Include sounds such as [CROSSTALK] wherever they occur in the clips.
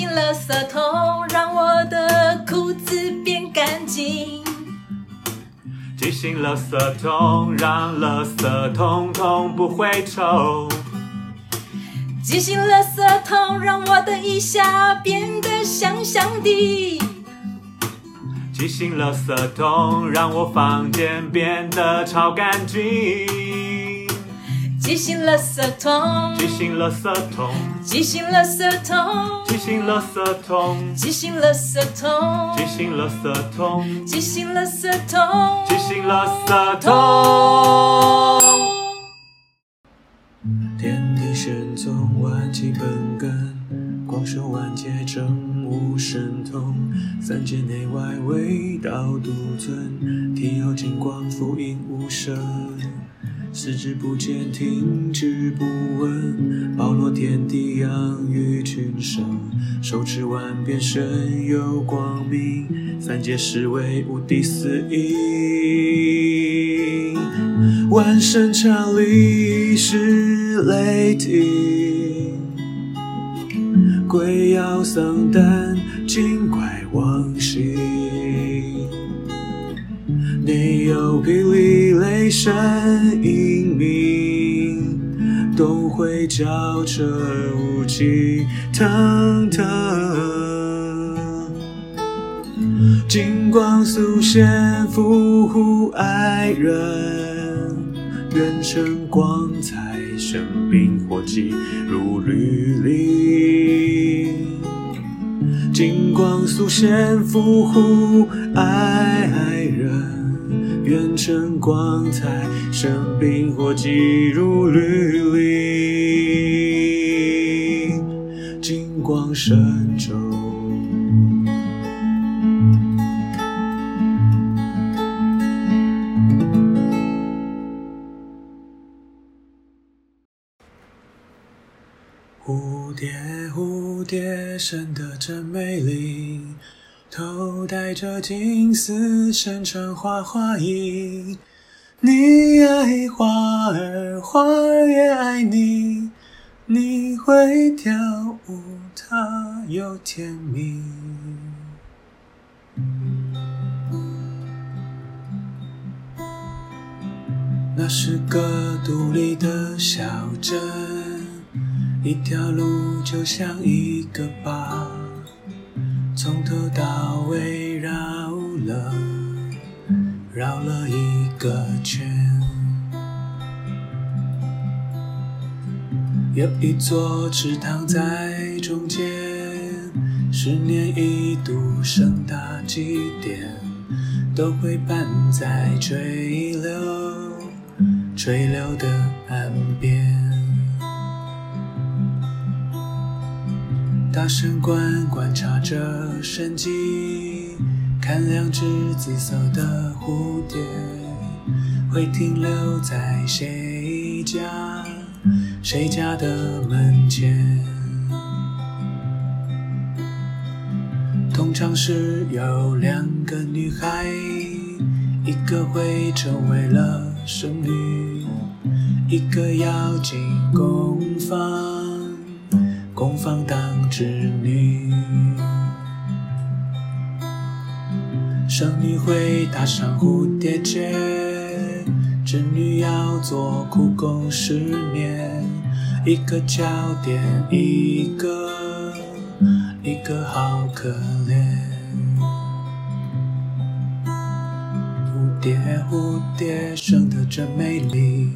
即兴垃圾桶，让我的裤子变干净。即兴垃圾桶，让垃圾统统不会臭。即兴垃圾桶，让我的腋下变得香香的。即兴垃圾桶，让我房间变得超干净。即兴垃圾桶，即兴垃圾桶，即兴垃圾桶，即兴垃圾桶，即兴垃圾桶，即兴垃圾桶，即兴垃圾桶，即兴垃圾桶。天地玄宗，万气本根，广修万界正无神通，三界内外唯道独尊，体有金光，复应无声。视之不见，听之不闻，包罗天地，养育群生。手持万变，身有光明，三界实为无敌四应。万神朝礼是雷霆，鬼妖丧胆精怪往昔。没有霹雳雷声英明，都会交彻雾气腾腾。金光素现，伏虎爱人，愿成光彩，生兵火急如履历。金光素现，伏虎爱人，愿成光彩，生兵火急如履历。金光闪着金丝，身穿花花衣。你爱花儿，花儿也爱你。你会跳舞，它又甜蜜。那是个独立的小镇。一条路就像一个疤，从头到尾绕了绕了一个圈。有一座池塘在中间，十年一度盛大祭典，都会办在垂柳垂柳的岸边。大神官观察着生机，看两只紫色的蝴蝶会停留在谁家谁家的门前。通常是有两个女孩，一个会成为了剩女，一个要进工房。工房当织女。生女会打上蝴蝶结，织女要做苦工十年，一个叫点，一个一个好可怜。蝴蝶蝴蝶生得真美丽，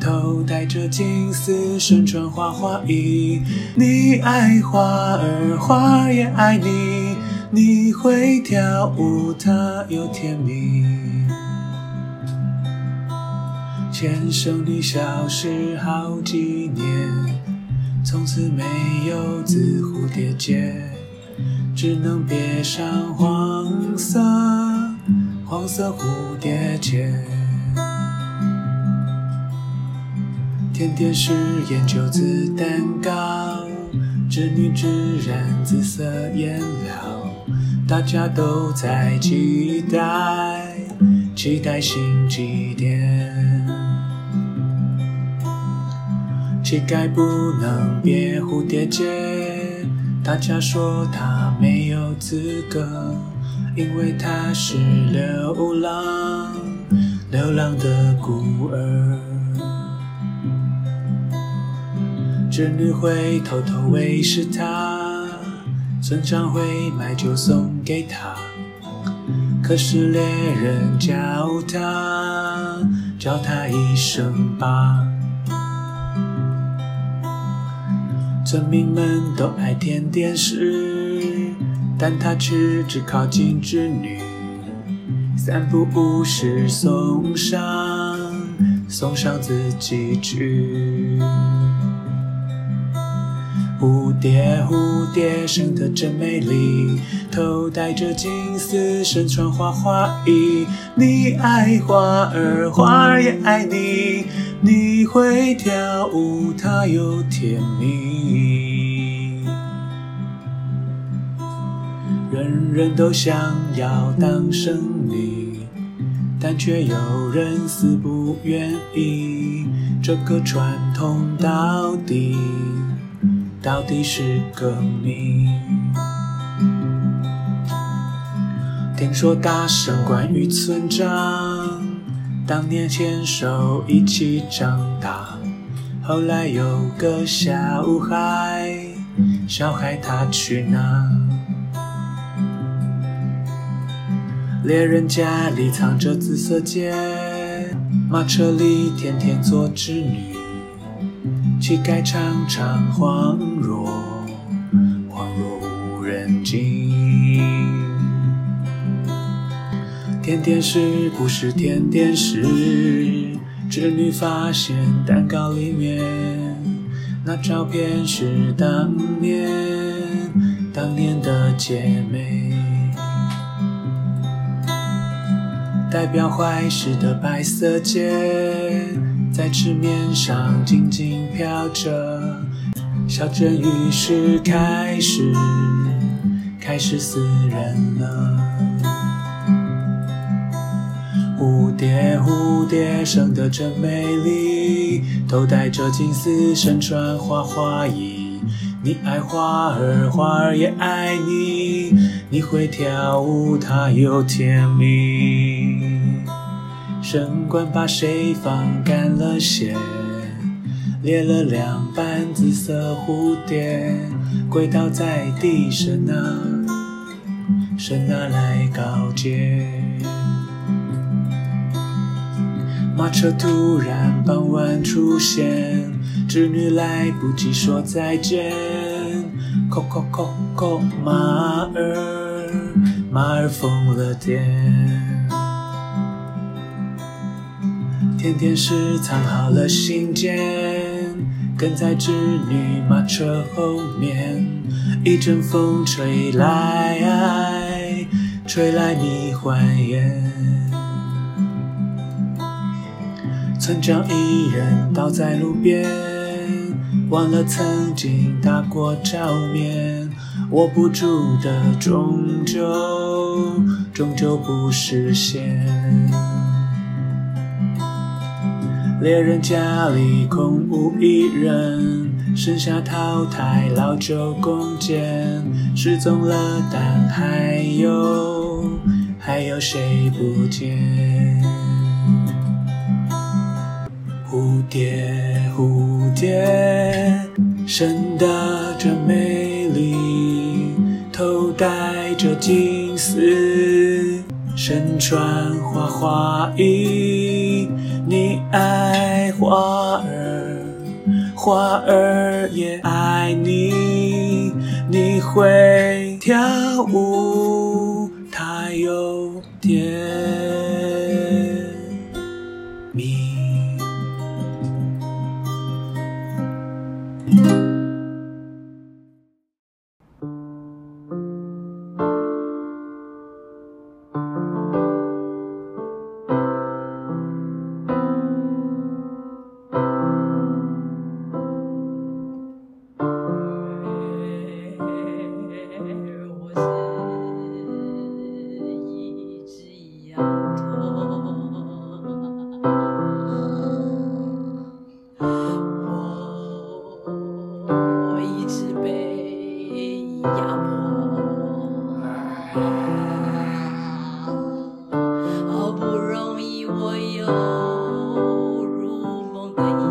头戴着金丝，身穿花花衣。你爱花儿，花也爱你。你会跳舞，它又甜蜜。牵手你消失好几年，从此没有紫蝴蝶结，只能别上黄色黄色蝴蝶结。甜点是研究紫蛋糕，织女只染紫色颜料。大家都在期待，期待新起点。乞丐不能别蝴蝶结，大家说他没有资格，因为他是流浪，流浪的孤儿。织女会偷偷喂食他。村长会买酒送给他，可是猎人叫他，叫他一声爸。村民们都爱甜点时，但他却只靠近织女，三不五时送上，送上自己去。蝴蝶，蝴蝶生得真美丽，头戴着金丝，身穿花花衣。你爱花儿，花儿也爱你。你会跳舞，它又甜蜜。人人都想要当剩女，但却有人死不愿意。这个传统到底？到底是个谜。听说大圣关于村长当年牵手一起长大，后来有个小孩，小孩他去哪？猎人家里藏着紫色剑，马车里天天坐织女。乞丐常常恍若，恍若无人境。甜点是不是甜点是，织女发现蛋糕里面那照片是当年，当年的姐妹。代表坏事的白色箭。在池面上静静飘着，小镇于是开始开始死人了。蝴蝶蝴蝶生得真美丽，头戴着金丝，身穿花花衣。你爱花儿，花儿也爱你。你会跳舞，它又甜蜜。神官把谁放干了血，裂了两半紫色蝴蝶，跪倒在地，神啊，神啊来告诫。马车突然傍晚出现，织女来不及说再见，叩叩叩叩，马儿，马儿疯了癫。甜甜师藏好了信件，跟在织女马车后面。一阵风吹来，吹来你欢颜。村长一人倒在路边，忘了曾经打过照面。握不住的终究，终究不实现。猎人家里空无一人，剩下淘汰老旧弓箭。失踪了，但还有，还有谁不见？蝴蝶，蝴蝶，生得着美丽。头戴着金丝，身穿花花衣。爱花儿花儿也爱你你会跳舞它有点 меня.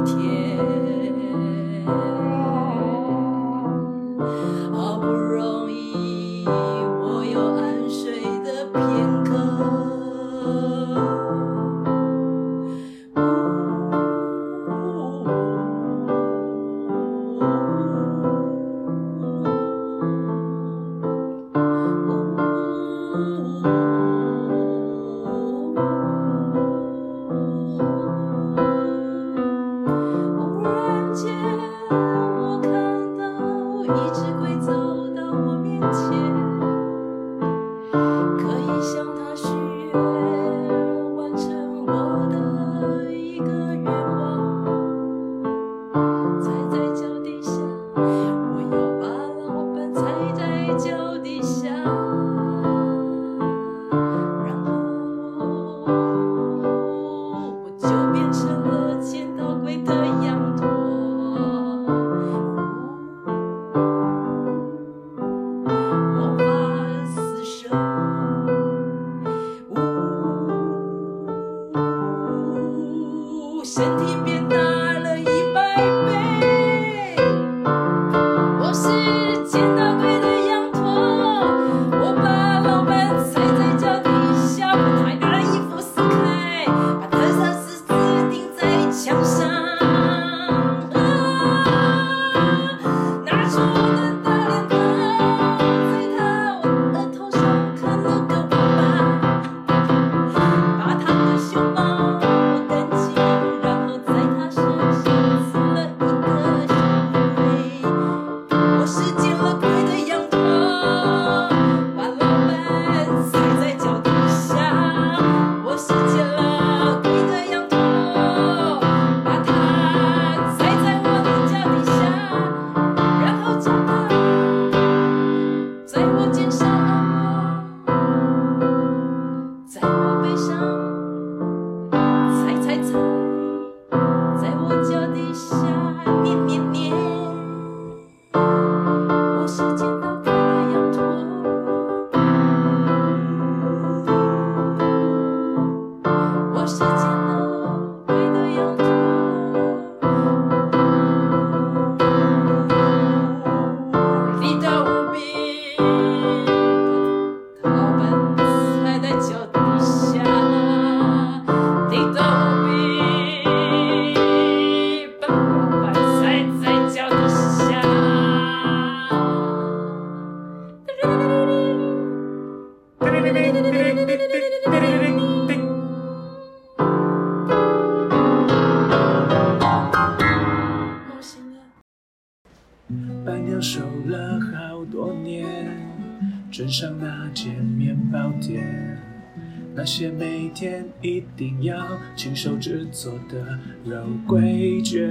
些每天一定要亲手制作的肉桂卷，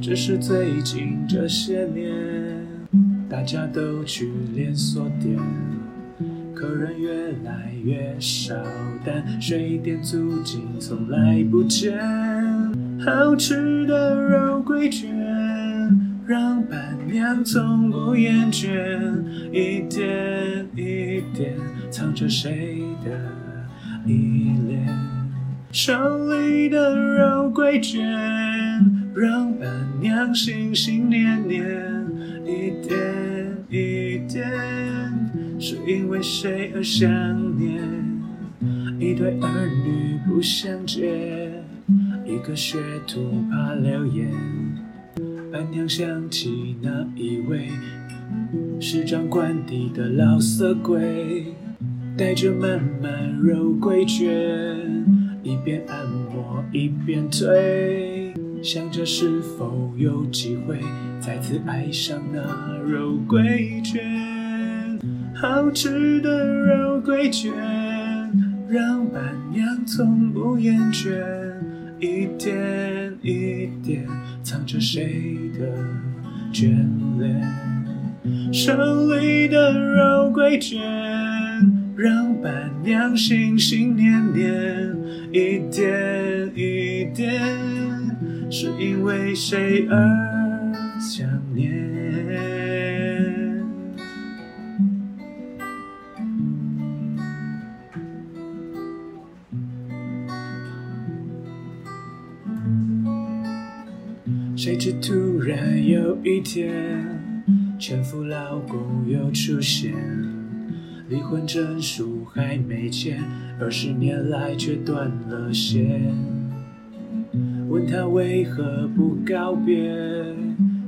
只是最近这些年，大家都去连锁店，客人越来越少，但水电租金从来不见。好吃的肉桂卷，让伴娘从不厌倦，一点一点藏着谁的。依恋。手里的肉桂卷，让伴娘心心念念，一点一点，是因为谁而想念？一对儿女不相见，一个学徒怕流言。伴娘想起那一位是掌管地的老色鬼，带着满满肉桂卷，一边按摩一边推，想着是否有机会再次爱上那肉桂卷。好吃的肉桂卷，让伴娘从不厌倦，一点一点藏着谁的眷恋。手里的肉桂卷，让伴娘心心念念，一点一点，是因为谁而想念？谁知突然有一天，前夫老公又出现，离婚证书还没签，二十年来却断了线。问他为何不告别，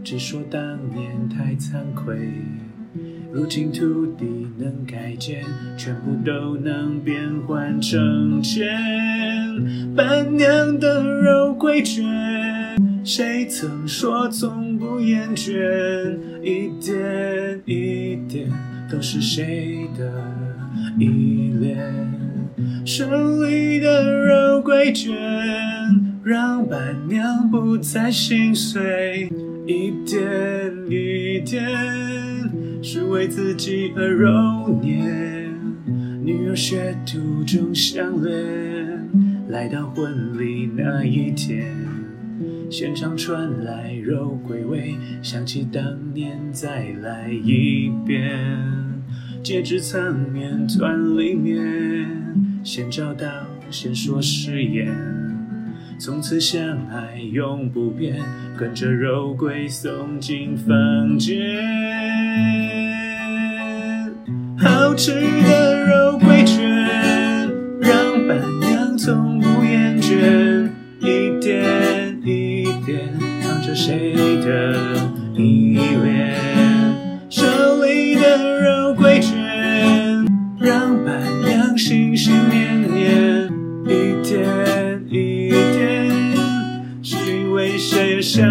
只说当年太惭愧。如今土地能改建，全部都能变换成钱。伴娘的肉桂卷，谁曾说从不厌倦？一点一点都是谁的依恋？手里的肉桂卷，让伴娘不再心碎。一点一点，是为自己而揉捏。女儿学徒中相恋，来到婚礼那一天，现场传来肉桂味，想起当年再来一遍。戒指藏面团里面，先找到先说誓言。从此相爱永不变，跟着肉桂送进房间。好吃的肉桂卷，让伴娘从不厌倦，一点着谁的依恋。手里的肉桂卷，让伴娘心心念念，一点一点，是因为谁而想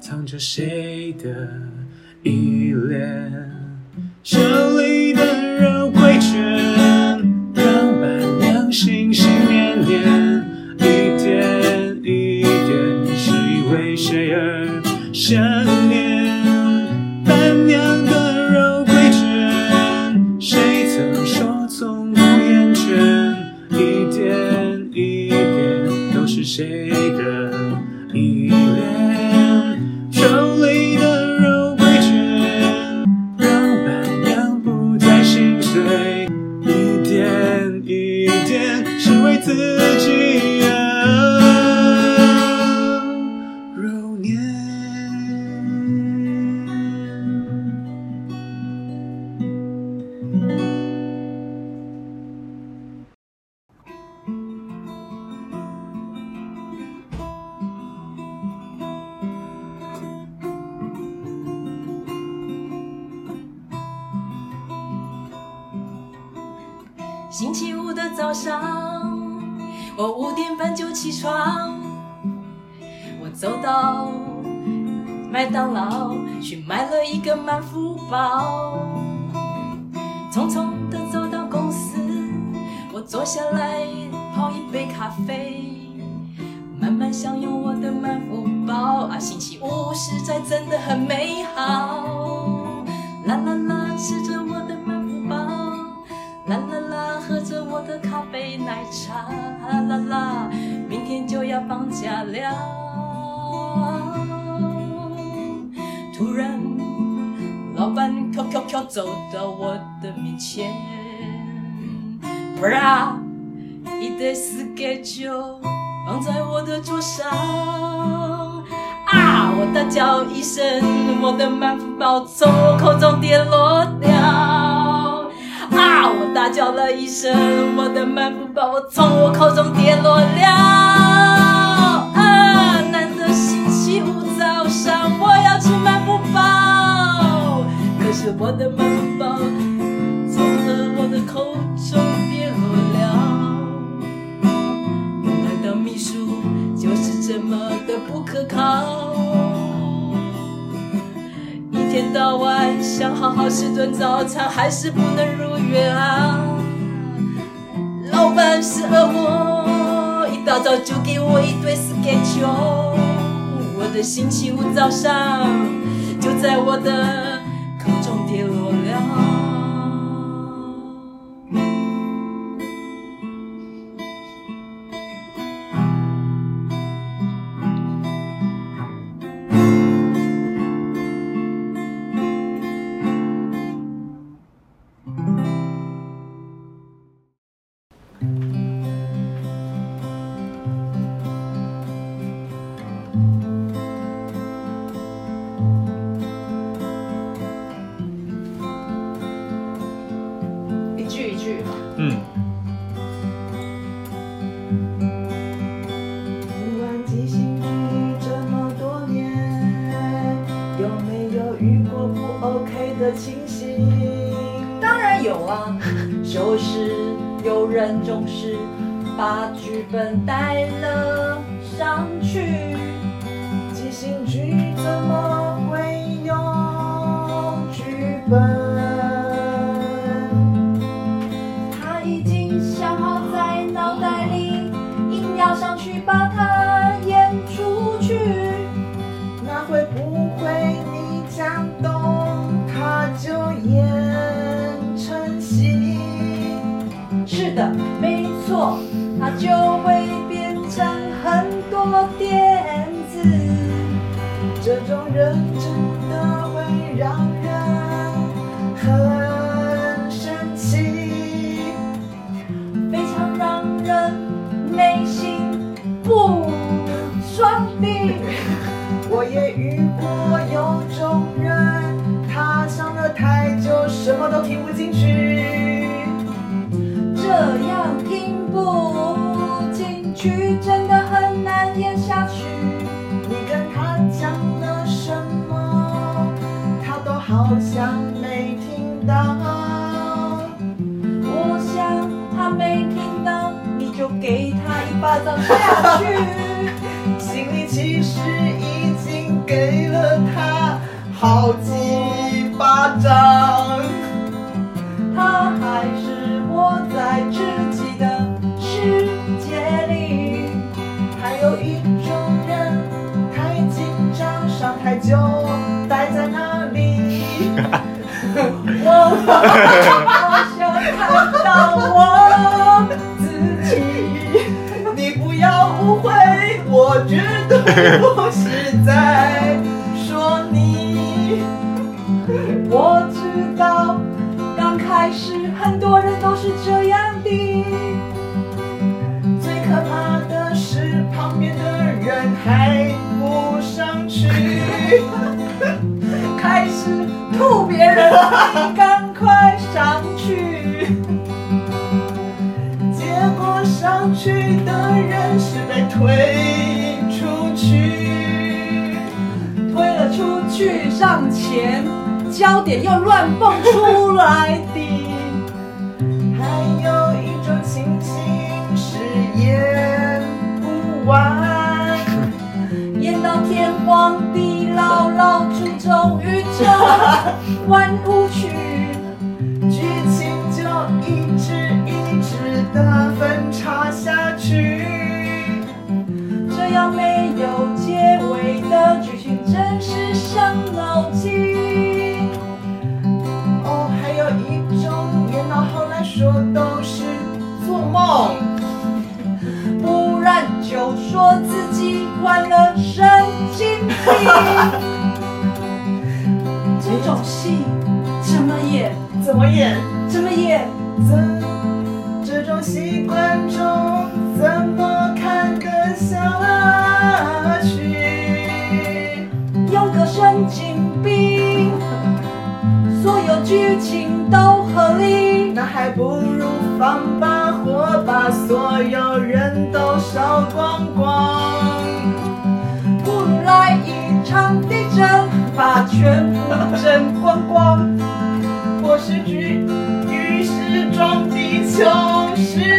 藏着谁的依恋。这里的人会倦，让伴娘心心念念，一点一点，是因为谁而想星期五的早上，我五点半就起床，我走到麦当劳去买了一个满福包，匆匆的走到公司，我坐下来泡一杯咖啡。慢慢享用我的满福包啊，星期五实在真的很美好。啦啦啦，吃着茶，啦啦啦，明天就要放假了。突然，老板飘飘飘走到我的面前，不啦，一堆 schedule。放在我的桌上啊！我大叫一声，我的满福包从我口中跌落掉！我大叫了一声，我的满福包从我口中跌落了啊！难得星期五早上我要吃满福包，可是我的满福包从了我的口中跌落了。原来当秘书就是这么的不可靠，一天到晚想好好吃顿早餐，还是不能如愿啊！老板是恶魔，一大早就给我一堆 schedule，我的星期五早上就在我的口中跌落总是把剧本带好像没听到。我想他没听到，你就给他一巴掌下去。心里其实已经给了他好几巴掌。我好想看到我自己。你不要误会，我绝对不是在说你。我知道，刚开始很多人都是这样的。最可怕的是旁边的人还不上去。前，焦点又乱蹦出来的。还有一种情形是演不完。演到天荒地老，老祖宗宇宙 [LAUGHS] 万物去。说自己患了神经病。[LAUGHS] 这种戏怎么演？怎么演？怎么演？怎这种戏观众怎么看得下去？有个神经病，所有剧情都合理。那还不如放把火，把所有人都烧光光。不如来一场地震，把全部震光光。我是局于是装地球，是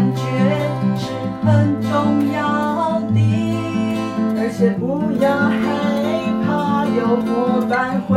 感觉是很重要的。而且不要害怕，有伙伴会